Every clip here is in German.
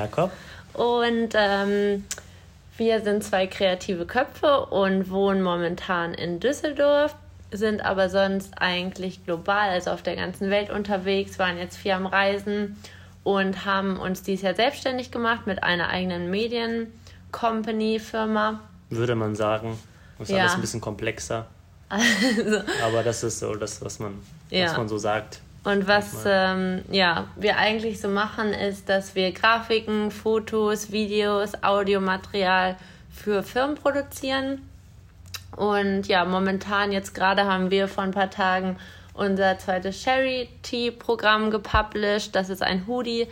Jakob. Und ähm, wir sind zwei kreative Köpfe und wohnen momentan in Düsseldorf, sind aber sonst eigentlich global, also auf der ganzen Welt unterwegs, waren jetzt viel am Reisen und haben uns dieses Jahr selbstständig gemacht mit einer eigenen Medien-Company-Firma. Würde man sagen. Ist ja. alles ein bisschen komplexer. Also. Aber das ist so das, was man, ja. was man so sagt. Und was ähm, ja, wir eigentlich so machen, ist, dass wir Grafiken, Fotos, Videos, Audiomaterial für Firmen produzieren. Und ja, momentan jetzt gerade haben wir vor ein paar Tagen unser zweites Charity-Programm gepublished. Das ist ein Hoodie,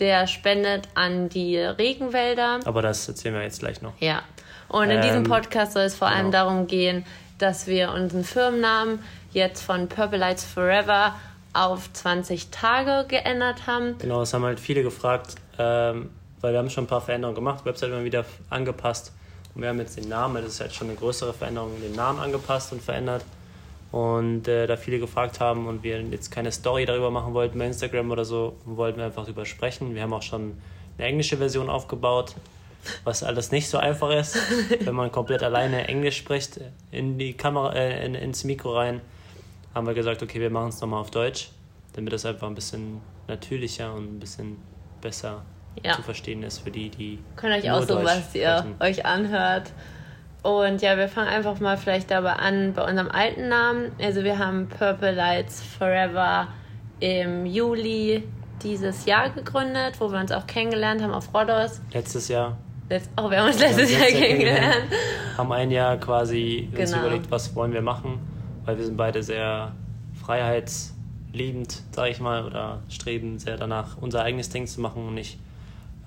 der spendet an die Regenwälder. Aber das erzählen wir jetzt gleich noch. Ja. Und in ähm, diesem Podcast soll es vor genau. allem darum gehen, dass wir unseren Firmennamen jetzt von Purple Lights Forever auf 20 Tage geändert haben. Genau, es haben halt viele gefragt, ähm, weil wir haben schon ein paar Veränderungen gemacht, Website immer wieder angepasst und wir haben jetzt den Namen, das ist halt schon eine größere Veränderung, den Namen angepasst und verändert. Und äh, da viele gefragt haben und wir jetzt keine Story darüber machen wollten bei Instagram oder so, wollten wir einfach darüber sprechen. Wir haben auch schon eine englische Version aufgebaut, was alles nicht so einfach ist, wenn man komplett alleine Englisch spricht, in die Kamera, äh, in, ins Mikro rein haben wir gesagt, okay, wir machen es nochmal auf Deutsch, damit das einfach ein bisschen natürlicher und ein bisschen besser ja. zu verstehen ist für die, die. Könnt euch auch so, was ihr euch anhört. Und ja, wir fangen einfach mal vielleicht dabei an bei unserem alten Namen. Also wir haben Purple Lights Forever im Juli dieses Jahr gegründet, wo wir uns auch kennengelernt haben auf Rodos. Letztes Jahr. Letzt, oh, wir haben uns letztes Jahr, Jahr kennengelernt. Haben ein Jahr quasi genau. uns überlegt, was wollen wir machen weil wir sind beide sehr freiheitsliebend, sage ich mal, oder streben sehr danach, unser eigenes Ding zu machen und nicht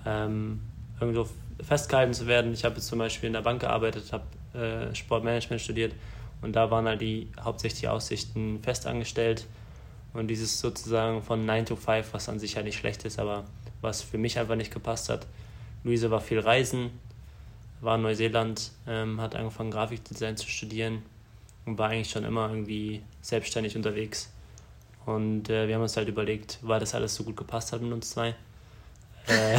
ähm, irgendwo festgehalten zu werden. Ich habe jetzt zum Beispiel in der Bank gearbeitet, habe äh, Sportmanagement studiert und da waren halt die hauptsächlich Aussichten festangestellt und dieses sozusagen von 9 to 5, was an sich ja nicht schlecht ist, aber was für mich einfach nicht gepasst hat. Luise war viel reisen, war in Neuseeland, ähm, hat angefangen Grafikdesign zu studieren und war eigentlich schon immer irgendwie selbstständig unterwegs. Und äh, wir haben uns halt überlegt, weil das alles so gut gepasst hat mit uns zwei, äh,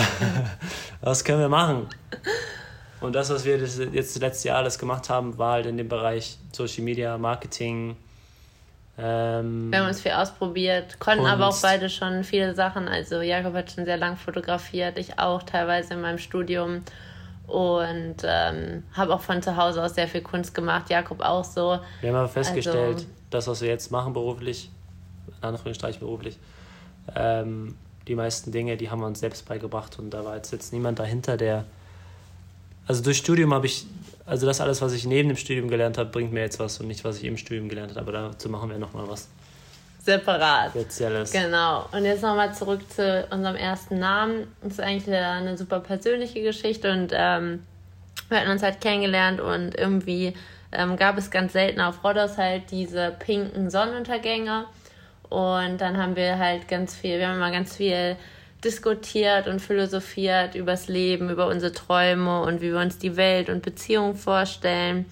was können wir machen? Und das, was wir das, jetzt das letzte Jahr alles gemacht haben, war halt in dem Bereich Social Media, Marketing. Ähm, wir haben uns viel ausprobiert, konnten Kunst. aber auch beide schon viele Sachen. Also Jakob hat schon sehr lang fotografiert, ich auch teilweise in meinem Studium und ähm, habe auch von zu Hause aus sehr viel Kunst gemacht. Jakob auch so. Wir haben aber festgestellt, also, das, was wir jetzt machen beruflich, in Anführungsstrichen beruflich, ähm, die meisten Dinge, die haben wir uns selbst beigebracht und da war jetzt, jetzt niemand dahinter, der. Also durch Studium habe ich, also das alles, was ich neben dem Studium gelernt habe, bringt mir jetzt was und nicht, was ich im Studium gelernt habe. Aber dazu machen wir nochmal was separat. Spezielles. Genau. Und jetzt nochmal zurück zu unserem ersten Namen. Das ist eigentlich eine super persönliche Geschichte und ähm, wir hatten uns halt kennengelernt und irgendwie ähm, gab es ganz selten auf Rodos halt diese pinken Sonnenuntergänge. Und dann haben wir halt ganz viel, wir haben mal ganz viel diskutiert und philosophiert übers Leben, über unsere Träume und wie wir uns die Welt und Beziehungen vorstellen.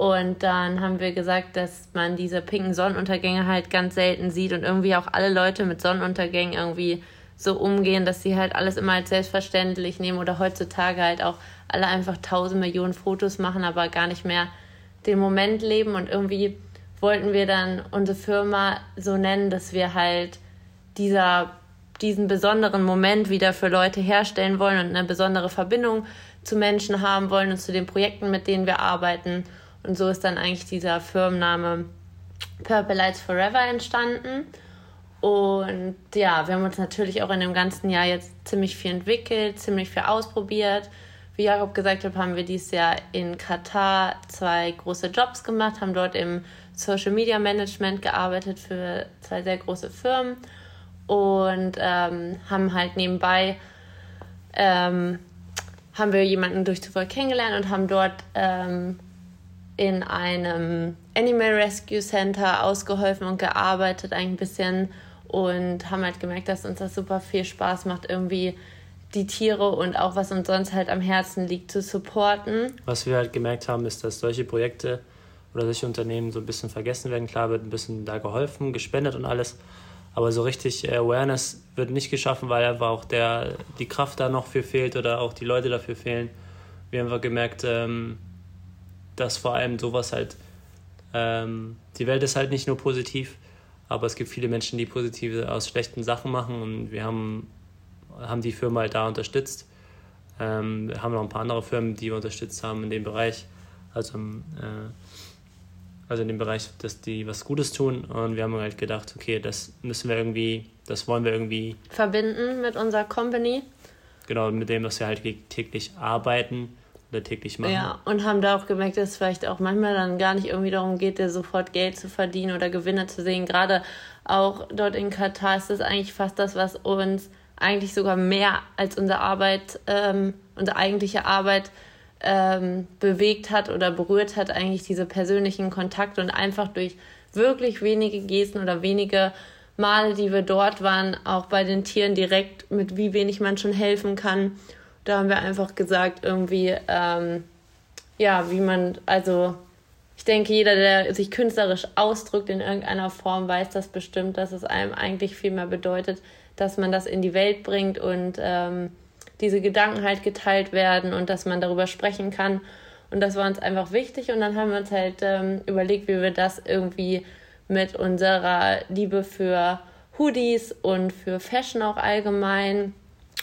Und dann haben wir gesagt, dass man diese pinken Sonnenuntergänge halt ganz selten sieht und irgendwie auch alle Leute mit Sonnenuntergängen irgendwie so umgehen, dass sie halt alles immer als selbstverständlich nehmen oder heutzutage halt auch alle einfach tausend Millionen Fotos machen, aber gar nicht mehr den Moment leben. Und irgendwie wollten wir dann unsere Firma so nennen, dass wir halt dieser, diesen besonderen Moment wieder für Leute herstellen wollen und eine besondere Verbindung zu Menschen haben wollen und zu den Projekten, mit denen wir arbeiten. Und so ist dann eigentlich dieser Firmenname Purple Lights Forever entstanden. Und ja, wir haben uns natürlich auch in dem ganzen Jahr jetzt ziemlich viel entwickelt, ziemlich viel ausprobiert. Wie Jakob gesagt hat, haben wir dieses Jahr in Katar zwei große Jobs gemacht, haben dort im Social Media Management gearbeitet für zwei sehr große Firmen und ähm, haben halt nebenbei ähm, haben wir jemanden durch Zufall kennengelernt und haben dort ähm, in einem Animal Rescue Center ausgeholfen und gearbeitet ein bisschen und haben halt gemerkt, dass uns das super viel Spaß macht, irgendwie die Tiere und auch was uns sonst halt am Herzen liegt zu supporten. Was wir halt gemerkt haben, ist, dass solche Projekte oder solche Unternehmen so ein bisschen vergessen werden. Klar wird ein bisschen da geholfen, gespendet und alles, Aber so richtig Awareness wird nicht geschaffen, weil einfach auch der, die Kraft da noch für fehlt oder auch die Leute dafür fehlen. Wir haben einfach gemerkt, ähm, dass vor allem sowas halt, ähm, die Welt ist halt nicht nur positiv, aber es gibt viele Menschen, die positive aus schlechten Sachen machen und wir haben, haben die Firma halt da unterstützt. Ähm, wir haben noch ein paar andere Firmen, die wir unterstützt haben in dem Bereich, also, äh, also in dem Bereich, dass die was Gutes tun und wir haben halt gedacht, okay, das müssen wir irgendwie, das wollen wir irgendwie verbinden mit unserer Company. Genau, mit dem, was wir halt täglich arbeiten oder täglich machen. Ja, und haben da auch gemerkt, dass es vielleicht auch manchmal dann gar nicht irgendwie darum geht, sofort Geld zu verdienen oder Gewinne zu sehen. Gerade auch dort in Katar ist das eigentlich fast das, was uns eigentlich sogar mehr als unsere Arbeit, ähm, unsere eigentliche Arbeit ähm, bewegt hat oder berührt hat, eigentlich diese persönlichen Kontakte und einfach durch wirklich wenige Gesten oder wenige Male, die wir dort waren, auch bei den Tieren direkt, mit wie wenig man schon helfen kann da haben wir einfach gesagt, irgendwie, ähm, ja, wie man, also ich denke, jeder, der sich künstlerisch ausdrückt in irgendeiner Form, weiß das bestimmt, dass es einem eigentlich viel mehr bedeutet, dass man das in die Welt bringt und ähm, diese Gedanken halt geteilt werden und dass man darüber sprechen kann. Und das war uns einfach wichtig. Und dann haben wir uns halt ähm, überlegt, wie wir das irgendwie mit unserer Liebe für Hoodies und für Fashion auch allgemein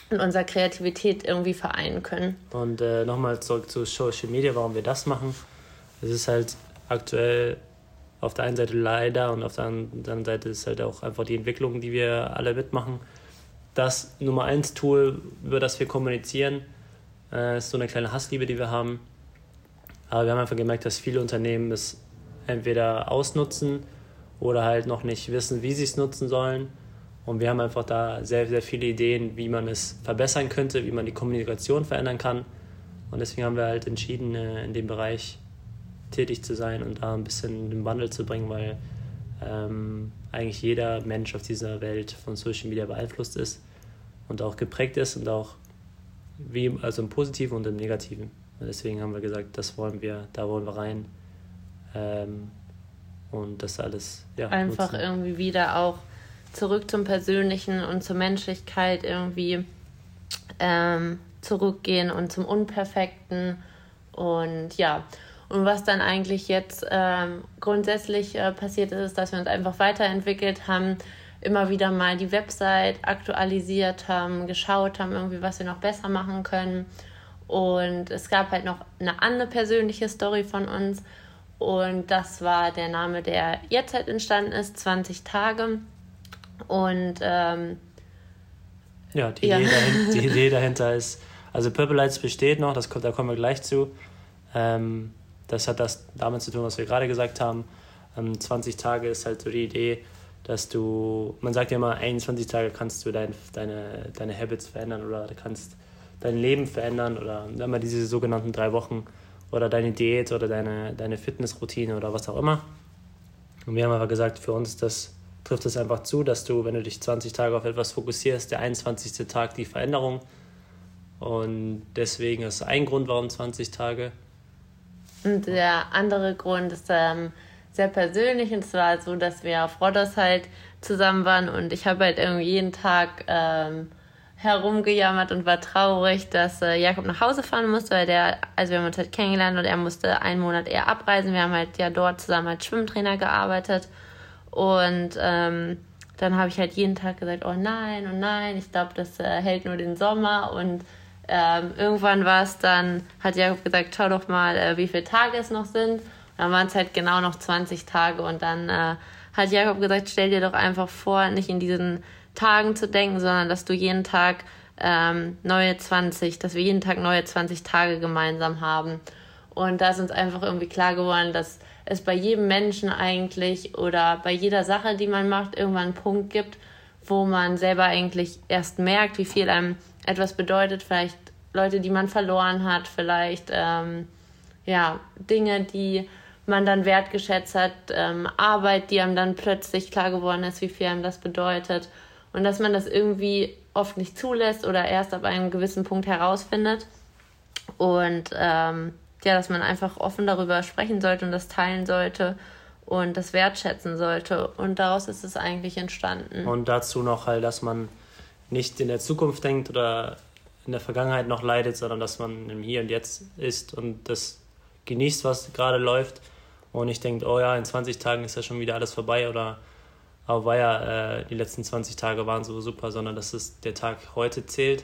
und unsere Kreativität irgendwie vereinen können. Und äh, nochmal zurück zu Social Media, warum wir das machen. Es ist halt aktuell auf der einen Seite leider und auf der anderen Seite ist halt auch einfach die Entwicklung, die wir alle mitmachen. Das Nummer eins Tool, über das wir kommunizieren, äh, ist so eine kleine Hassliebe, die wir haben. Aber wir haben einfach gemerkt, dass viele Unternehmen es entweder ausnutzen oder halt noch nicht wissen, wie sie es nutzen sollen und wir haben einfach da sehr, sehr viele Ideen, wie man es verbessern könnte, wie man die Kommunikation verändern kann. Und deswegen haben wir halt entschieden, äh, in dem Bereich tätig zu sein und da ein bisschen den Wandel zu bringen, weil ähm, eigentlich jeder Mensch auf dieser Welt von Social Media beeinflusst ist und auch geprägt ist und auch wie, also im Positiven und im Negativen. Und deswegen haben wir gesagt, das wollen wir, da wollen wir rein. Ähm, und das alles, ja. Einfach nutzen. irgendwie wieder auch zurück zum Persönlichen und zur Menschlichkeit irgendwie ähm, zurückgehen und zum Unperfekten. Und ja, und was dann eigentlich jetzt ähm, grundsätzlich äh, passiert ist, ist, dass wir uns einfach weiterentwickelt haben, immer wieder mal die Website aktualisiert haben, geschaut haben, irgendwie, was wir noch besser machen können. Und es gab halt noch eine andere persönliche Story von uns. Und das war der Name, der jetzt halt entstanden ist, 20 Tage. Und ähm, ja, die, ja. Idee dahinter, die Idee dahinter ist, also Purple Lights besteht noch, das, da kommen wir gleich zu. Ähm, das hat das damit zu tun, was wir gerade gesagt haben. Ähm, 20 Tage ist halt so die Idee, dass du, man sagt ja immer, 21 Tage kannst du dein, deine, deine Habits verändern oder du kannst dein Leben verändern oder immer diese sogenannten drei Wochen oder deine Diät oder deine, deine Fitnessroutine oder was auch immer. Und wir haben aber gesagt, für uns ist das trifft es einfach zu, dass du, wenn du dich 20 Tage auf etwas fokussierst, der 21. Tag die Veränderung. Und deswegen ist ein Grund, warum 20 Tage. Und der andere Grund ist ähm, sehr persönlich. Und zwar so, dass wir auf Rodos halt zusammen waren und ich habe halt irgendwie jeden Tag ähm, herumgejammert und war traurig, dass äh, Jakob nach Hause fahren musste, weil der, also wir haben uns halt kennengelernt und er musste einen Monat eher abreisen. Wir haben halt ja dort zusammen als Schwimmtrainer gearbeitet und ähm, dann habe ich halt jeden Tag gesagt, oh nein, oh nein, ich glaube, das äh, hält nur den Sommer. Und ähm, irgendwann war es dann, hat Jakob gesagt, schau doch mal, äh, wie viele Tage es noch sind. Und dann waren es halt genau noch 20 Tage. Und dann äh, hat Jakob gesagt, stell dir doch einfach vor, nicht in diesen Tagen zu denken, sondern dass du jeden Tag ähm, neue 20, dass wir jeden Tag neue 20 Tage gemeinsam haben. Und da ist uns einfach irgendwie klar geworden, dass es bei jedem Menschen eigentlich oder bei jeder Sache, die man macht, irgendwann einen Punkt gibt, wo man selber eigentlich erst merkt, wie viel einem etwas bedeutet. Vielleicht Leute, die man verloren hat, vielleicht ähm, ja Dinge, die man dann wertgeschätzt hat, ähm, Arbeit, die einem dann plötzlich klar geworden ist, wie viel einem das bedeutet. Und dass man das irgendwie oft nicht zulässt oder erst ab einem gewissen Punkt herausfindet. Und ähm, ja, dass man einfach offen darüber sprechen sollte und das teilen sollte. und das wertschätzen sollte. Und daraus ist es eigentlich entstanden. Und dazu noch halt, dass man nicht in der Zukunft denkt oder in der Vergangenheit noch leidet, sondern dass man im Hier und Jetzt ist und das genießt, was gerade läuft und nicht denkt, oh ja, in 20 Tagen ist ja schon wieder alles vorbei oder aber war ja, äh, die letzten 20 Tage waren so super, sondern dass es der Tag heute zählt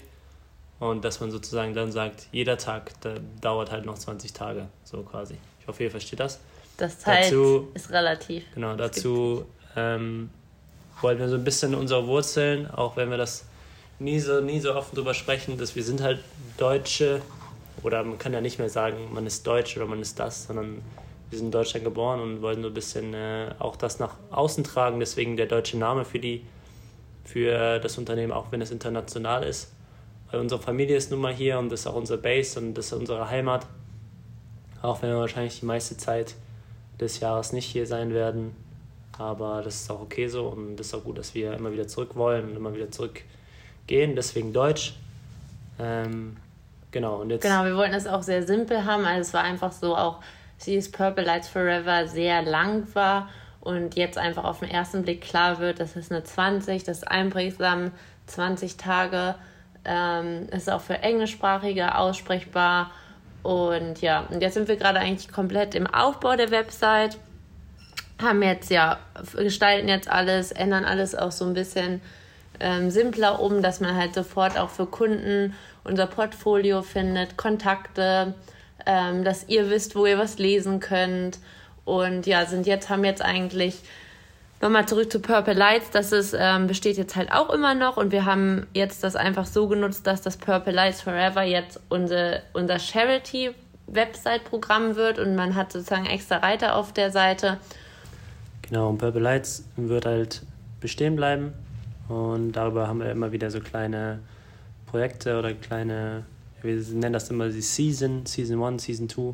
und dass man sozusagen dann sagt, jeder Tag dauert halt noch 20 Tage, so quasi. Ich hoffe, ihr versteht das. Das Zeit dazu, ist relativ. Genau, dazu ähm, wollten wir so ein bisschen unsere Wurzeln, auch wenn wir das nie so, nie so oft drüber sprechen, dass wir sind halt Deutsche oder man kann ja nicht mehr sagen, man ist Deutsch oder man ist das, sondern wir sind in Deutschland geboren und wollten so ein bisschen äh, auch das nach außen tragen, deswegen der deutsche Name für die für das Unternehmen, auch wenn es international ist. Weil unsere Familie ist nun mal hier und das ist auch unser Base und das ist unsere Heimat. Auch wenn wir wahrscheinlich die meiste Zeit des Jahres nicht hier sein werden. Aber das ist auch okay so und es ist auch gut, dass wir immer wieder zurück wollen und immer wieder zurückgehen. Deswegen Deutsch. Ähm, genau, und jetzt. Genau, wir wollten es auch sehr simpel haben. Also es war einfach so auch, sie ist Purple Lights Forever sehr lang war und jetzt einfach auf den ersten Blick klar wird, das ist eine 20, das ist einprägsam, 20 Tage. Ähm, ist auch für Englischsprachige aussprechbar und ja, und jetzt sind wir gerade eigentlich komplett im Aufbau der Website. Haben jetzt ja, gestalten jetzt alles, ändern alles auch so ein bisschen ähm, simpler um, dass man halt sofort auch für Kunden unser Portfolio findet, Kontakte, ähm, dass ihr wisst, wo ihr was lesen könnt. Und ja, sind jetzt, haben jetzt eigentlich Nochmal zurück zu Purple Lights, das ist, ähm, besteht jetzt halt auch immer noch und wir haben jetzt das einfach so genutzt, dass das Purple Lights Forever jetzt unser, unser Charity-Website-Programm wird und man hat sozusagen extra Reiter auf der Seite. Genau, und Purple Lights wird halt bestehen bleiben und darüber haben wir immer wieder so kleine Projekte oder kleine, wir nennen das immer die Season, Season 1, Season 2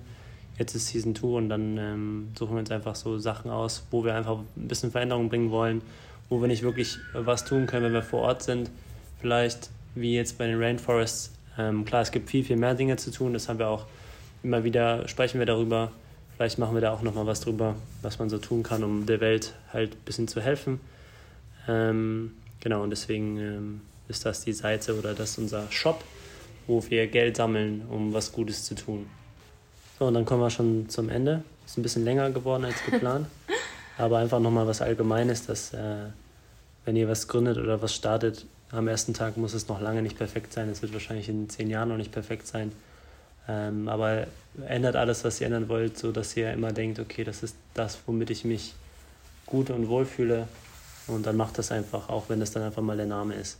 jetzt ist Season 2 und dann ähm, suchen wir uns einfach so Sachen aus, wo wir einfach ein bisschen Veränderung bringen wollen, wo wir nicht wirklich was tun können, wenn wir vor Ort sind. Vielleicht wie jetzt bei den Rainforests. Ähm, klar, es gibt viel, viel mehr Dinge zu tun, das haben wir auch immer wieder, sprechen wir darüber. Vielleicht machen wir da auch nochmal was drüber, was man so tun kann, um der Welt halt ein bisschen zu helfen. Ähm, genau, und deswegen ähm, ist das die Seite oder das ist unser Shop, wo wir Geld sammeln, um was Gutes zu tun. So, und dann kommen wir schon zum Ende. Ist ein bisschen länger geworden als geplant. aber einfach nochmal was Allgemeines, dass äh, wenn ihr was gründet oder was startet, am ersten Tag muss es noch lange nicht perfekt sein. Es wird wahrscheinlich in zehn Jahren noch nicht perfekt sein. Ähm, aber ändert alles, was ihr ändern wollt, so dass ihr immer denkt, okay, das ist das, womit ich mich gut und wohl fühle. Und dann macht das einfach, auch wenn das dann einfach mal der Name ist.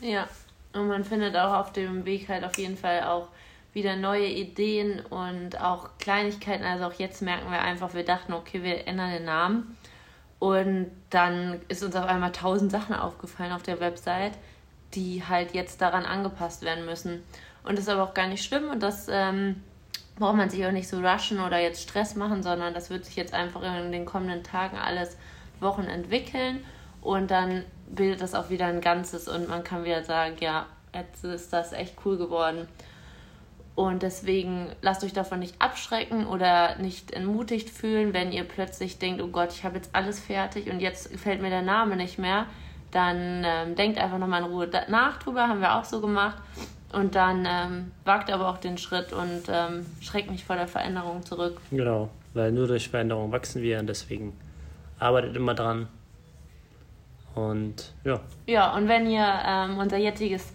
Ja, und man findet auch auf dem Weg halt auf jeden Fall auch wieder neue Ideen und auch Kleinigkeiten. Also auch jetzt merken wir einfach, wir dachten, okay, wir ändern den Namen. Und dann ist uns auf einmal tausend Sachen aufgefallen auf der Website, die halt jetzt daran angepasst werden müssen. Und das ist aber auch gar nicht schlimm und das ähm, braucht man sich auch nicht so rushen oder jetzt Stress machen, sondern das wird sich jetzt einfach in den kommenden Tagen alles Wochen entwickeln und dann bildet das auch wieder ein Ganzes und man kann wieder sagen, ja, jetzt ist das echt cool geworden. Und deswegen lasst euch davon nicht abschrecken oder nicht entmutigt fühlen, wenn ihr plötzlich denkt, oh Gott, ich habe jetzt alles fertig und jetzt gefällt mir der Name nicht mehr. Dann ähm, denkt einfach nochmal in Ruhe nach drüber, haben wir auch so gemacht. Und dann ähm, wagt aber auch den Schritt und ähm, schreckt nicht vor der Veränderung zurück. Genau, weil nur durch Veränderung wachsen wir und deswegen arbeitet immer dran. Und ja. Ja, und wenn ihr ähm, unser jetziges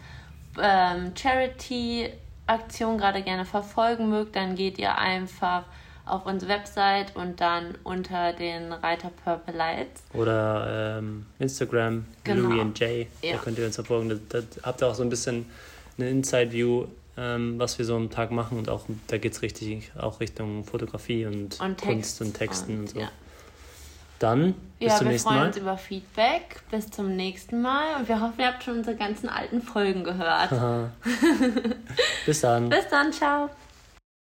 ähm, Charity Aktion gerade gerne verfolgen mögt, dann geht ihr einfach auf unsere Website und dann unter den Reiter Purple Lights. Oder ähm, Instagram, genau. Louis und Jay. Ja. Da könnt ihr uns verfolgen. Da, da habt ihr auch so ein bisschen eine Inside-View, ähm, was wir so am Tag machen. Und auch da geht es richtig auch Richtung Fotografie und, und Kunst und Texten und, und so. Ja. Dann bis ja, zum nächsten Mal. Wir freuen uns über Feedback. Bis zum nächsten Mal. Und wir hoffen, ihr habt schon unsere ganzen alten Folgen gehört. bis dann. Bis dann. Ciao.